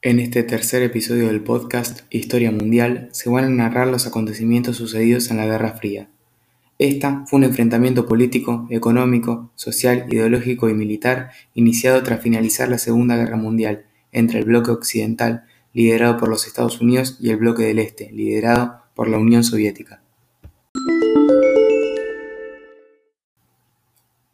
En este tercer episodio del podcast Historia Mundial se van a narrar los acontecimientos sucedidos en la Guerra Fría. Esta fue un enfrentamiento político, económico, social, ideológico y militar iniciado tras finalizar la Segunda Guerra Mundial entre el bloque occidental, liderado por los Estados Unidos, y el bloque del Este, liderado por la Unión Soviética.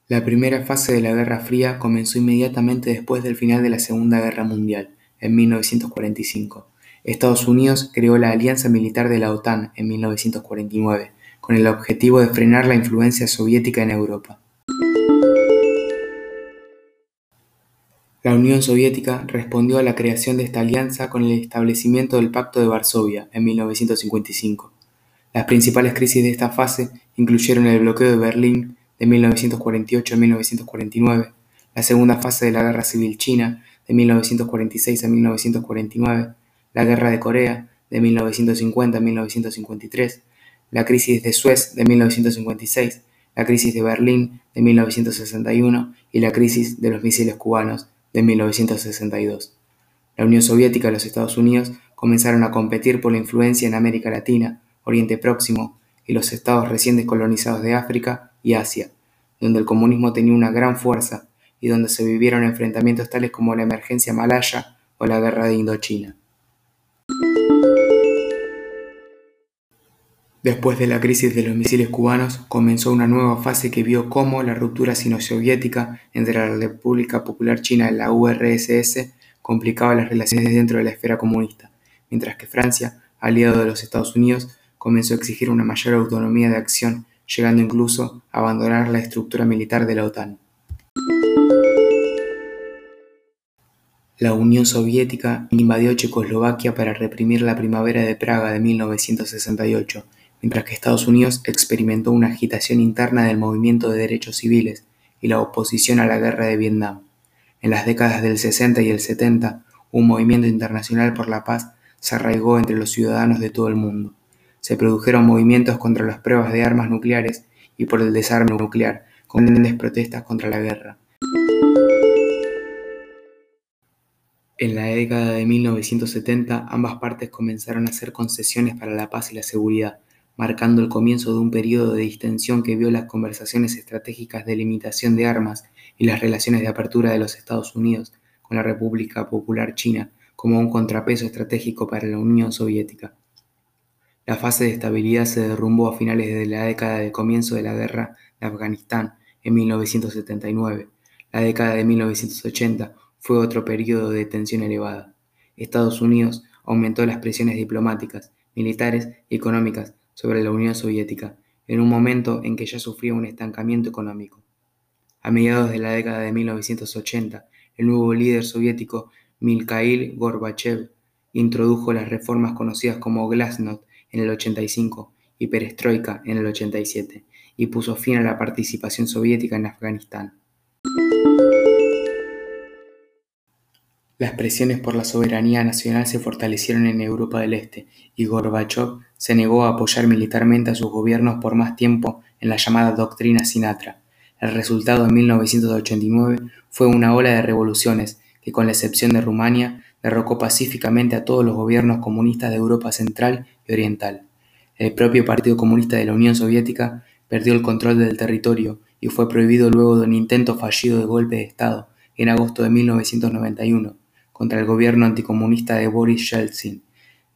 La primera fase de la Guerra Fría comenzó inmediatamente después del final de la Segunda Guerra Mundial en 1945. Estados Unidos creó la Alianza Militar de la OTAN en 1949, con el objetivo de frenar la influencia soviética en Europa. La Unión Soviética respondió a la creación de esta alianza con el establecimiento del Pacto de Varsovia en 1955. Las principales crisis de esta fase incluyeron el bloqueo de Berlín de 1948 a 1949, la segunda fase de la Guerra Civil China de 1946 a 1949, la Guerra de Corea de 1950 a 1953, la crisis de Suez de 1956, la crisis de Berlín de 1961 y la crisis de los misiles cubanos de 1962. La Unión Soviética y los Estados Unidos comenzaron a competir por la influencia en América Latina, Oriente Próximo y los estados recién descolonizados de África y Asia, donde el comunismo tenía una gran fuerza y donde se vivieron enfrentamientos tales como la emergencia malaya o la guerra de Indochina. Después de la crisis de los misiles cubanos, comenzó una nueva fase que vio cómo la ruptura sino-soviética entre la República Popular China y la URSS complicaba las relaciones dentro de la esfera comunista, mientras que Francia, aliado de los Estados Unidos, comenzó a exigir una mayor autonomía de acción, llegando incluso a abandonar la estructura militar de la OTAN. La Unión Soviética invadió Checoslovaquia para reprimir la Primavera de Praga de 1968, mientras que Estados Unidos experimentó una agitación interna del movimiento de derechos civiles y la oposición a la guerra de Vietnam. En las décadas del 60 y el 70, un movimiento internacional por la paz se arraigó entre los ciudadanos de todo el mundo. Se produjeron movimientos contra las pruebas de armas nucleares y por el desarme nuclear, con grandes protestas contra la guerra. En la década de 1970 ambas partes comenzaron a hacer concesiones para la paz y la seguridad, marcando el comienzo de un periodo de distensión que vio las conversaciones estratégicas de limitación de armas y las relaciones de apertura de los Estados Unidos con la República Popular China como un contrapeso estratégico para la Unión Soviética. La fase de estabilidad se derrumbó a finales de la década de comienzo de la guerra de Afganistán en 1979. La década de 1980 fue otro periodo de tensión elevada. Estados Unidos aumentó las presiones diplomáticas, militares y económicas sobre la Unión Soviética, en un momento en que ya sufría un estancamiento económico. A mediados de la década de 1980, el nuevo líder soviético Mikhail Gorbachev introdujo las reformas conocidas como Glasnost en el 85 y Perestroika en el 87, y puso fin a la participación soviética en Afganistán. Las presiones por la soberanía nacional se fortalecieron en Europa del Este, y Gorbachev se negó a apoyar militarmente a sus gobiernos por más tiempo en la llamada Doctrina Sinatra. El resultado en 1989 fue una ola de revoluciones que, con la excepción de Rumania, derrocó pacíficamente a todos los gobiernos comunistas de Europa Central y Oriental. El propio Partido Comunista de la Unión Soviética perdió el control del territorio y fue prohibido luego de un intento fallido de golpe de Estado en agosto de 1991 contra el gobierno anticomunista de Boris Yeltsin,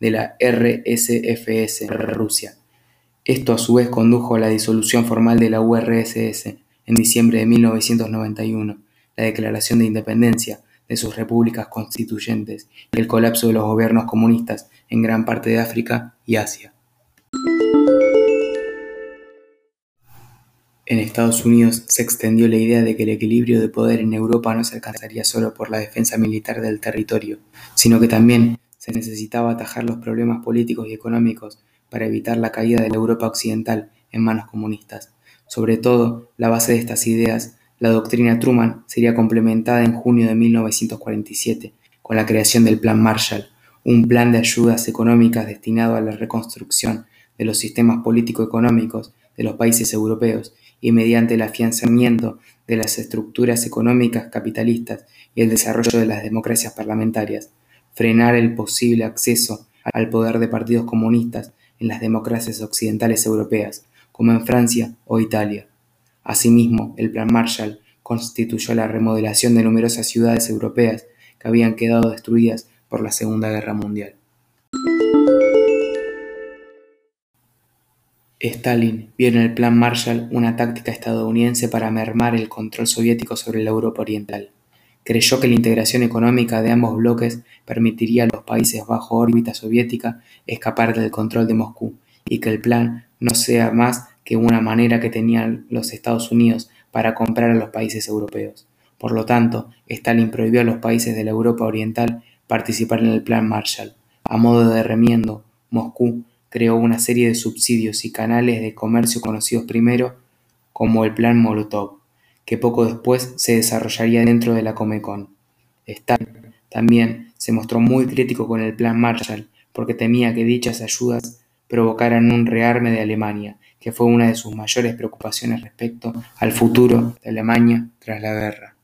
de la RSFS, Rusia. Esto a su vez condujo a la disolución formal de la URSS en diciembre de 1991, la declaración de independencia de sus repúblicas constituyentes y el colapso de los gobiernos comunistas en gran parte de África y Asia. En Estados Unidos se extendió la idea de que el equilibrio de poder en Europa no se alcanzaría solo por la defensa militar del territorio, sino que también se necesitaba atajar los problemas políticos y económicos para evitar la caída de la Europa occidental en manos comunistas. Sobre todo, la base de estas ideas, la doctrina Truman, sería complementada en junio de 1947 con la creación del Plan Marshall, un plan de ayudas económicas destinado a la reconstrucción de los sistemas político-económicos de los países europeos y mediante el afianzamiento de las estructuras económicas capitalistas y el desarrollo de las democracias parlamentarias. frenar el posible acceso al poder de partidos comunistas en las democracias occidentales europeas, como en Francia o Italia. Asimismo, el Plan Marshall constituyó la remodelación de numerosas ciudades europeas que habían quedado destruidas por la Segunda Guerra Mundial. Stalin vio en el Plan Marshall una táctica estadounidense para mermar el control soviético sobre la Europa Oriental. Creyó que la integración económica de ambos bloques permitiría a los países bajo órbita soviética escapar del control de Moscú y que el plan no sea más que una manera que tenían los Estados Unidos para comprar a los países europeos. Por lo tanto, Stalin prohibió a los países de la Europa Oriental participar en el Plan Marshall. A modo de remiendo, Moscú creó una serie de subsidios y canales de comercio conocidos primero como el Plan Molotov, que poco después se desarrollaría dentro de la Comecon. Stalin también se mostró muy crítico con el Plan Marshall porque temía que dichas ayudas provocaran un rearme de Alemania, que fue una de sus mayores preocupaciones respecto al futuro de Alemania tras la guerra.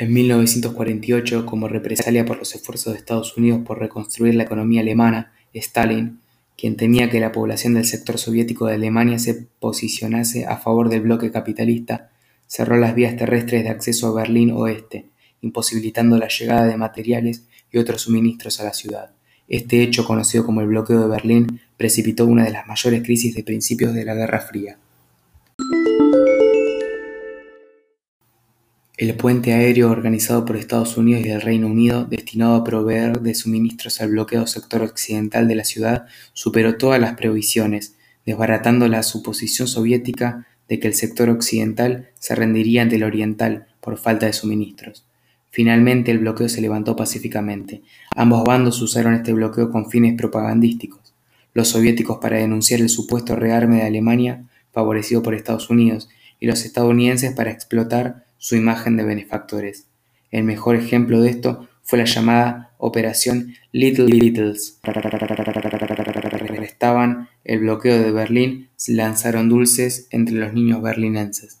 En 1948, como represalia por los esfuerzos de Estados Unidos por reconstruir la economía alemana, Stalin, quien temía que la población del sector soviético de Alemania se posicionase a favor del bloque capitalista, cerró las vías terrestres de acceso a Berlín Oeste, imposibilitando la llegada de materiales y otros suministros a la ciudad. Este hecho, conocido como el bloqueo de Berlín, precipitó una de las mayores crisis de principios de la Guerra Fría. El puente aéreo organizado por Estados Unidos y el Reino Unido, destinado a proveer de suministros al bloqueado sector occidental de la ciudad, superó todas las previsiones, desbaratando la suposición soviética de que el sector occidental se rendiría ante el oriental por falta de suministros. Finalmente el bloqueo se levantó pacíficamente. Ambos bandos usaron este bloqueo con fines propagandísticos. Los soviéticos para denunciar el supuesto rearme de Alemania, favorecido por Estados Unidos, y los estadounidenses para explotar su imagen de benefactores. El mejor ejemplo de esto fue la llamada Operación Little Littles. Restaban el bloqueo de Berlín, lanzaron dulces entre los niños berlinenses.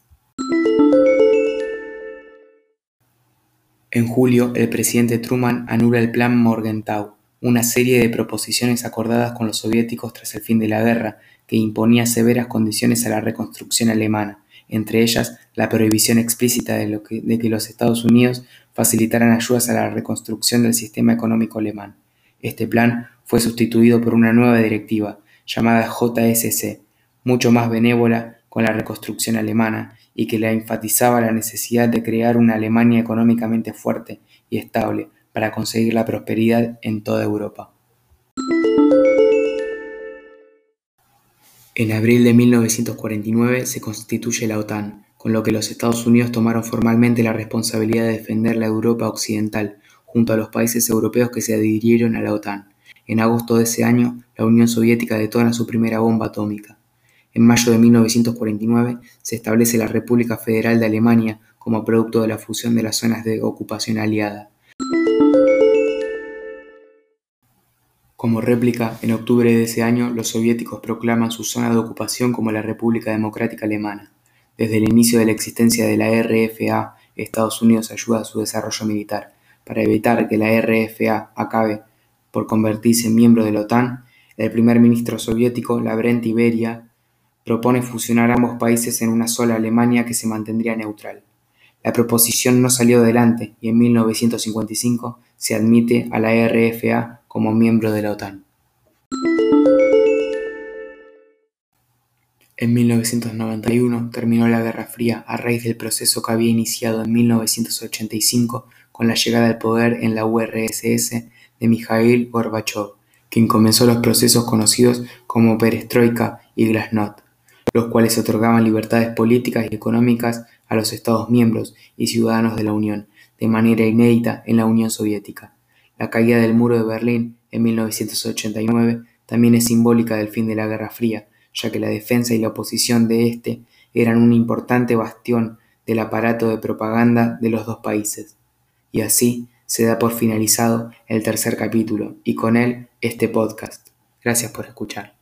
En julio, el presidente Truman anula el Plan Morgenthau, una serie de proposiciones acordadas con los soviéticos tras el fin de la guerra, que imponía severas condiciones a la reconstrucción alemana entre ellas la prohibición explícita de, que, los Estados Unidos facilitaran ayudas a la reconstrucción del sistema económico alemán. Este plan fue sustituido por una nueva directiva, llamada JSC, mucho más benévola con la reconstrucción alemana y que la enfatizaba la necesidad de crear una Alemania económicamente fuerte y estable para conseguir la prosperidad en toda Europa. En abril de 1949 se constituye la OTAN, con lo que los Estados Unidos tomaron formalmente la responsabilidad de defender la Europa occidental, junto a los países europeos que se adhirieron a la OTAN. En agosto de ese año, la Unión Soviética detona su primera bomba atómica. En mayo de 1949 se establece la República Federal de Alemania como producto de la fusión de las zonas de ocupación aliada. Como réplica, en octubre de ese año, los soviéticos proclaman su zona de ocupación como la República Democrática Alemana. Desde el inicio de la existencia de la RFA, Estados Unidos ayuda a su desarrollo militar. Para evitar que la RFA acabe por convertirse en miembro de la OTAN, el primer ministro soviético, Lavrent Iberia, propone fusionar ambos países en una sola Alemania que se mantendría neutral. La proposición no salió adelante y en 1955 se admite a la RFA como miembro de la OTAN. En 1991 terminó la Guerra Fría a raíz del proceso que había iniciado en 1985 con la llegada al poder en la URSS de Mikhail Gorbachev, quien comenzó los procesos conocidos como Perestroika y Glasnost, los cuales otorgaban libertades políticas y económicas a los Estados miembros y ciudadanos de la Unión, de manera inédita en la Unión Soviética. La caída del muro de Berlín en 1989 también es simbólica del fin de la Guerra Fría, ya que la defensa y la oposición de éste eran un importante bastión del aparato de propaganda de los dos países. Y así se da por finalizado el tercer capítulo y con él este podcast. Gracias por escuchar.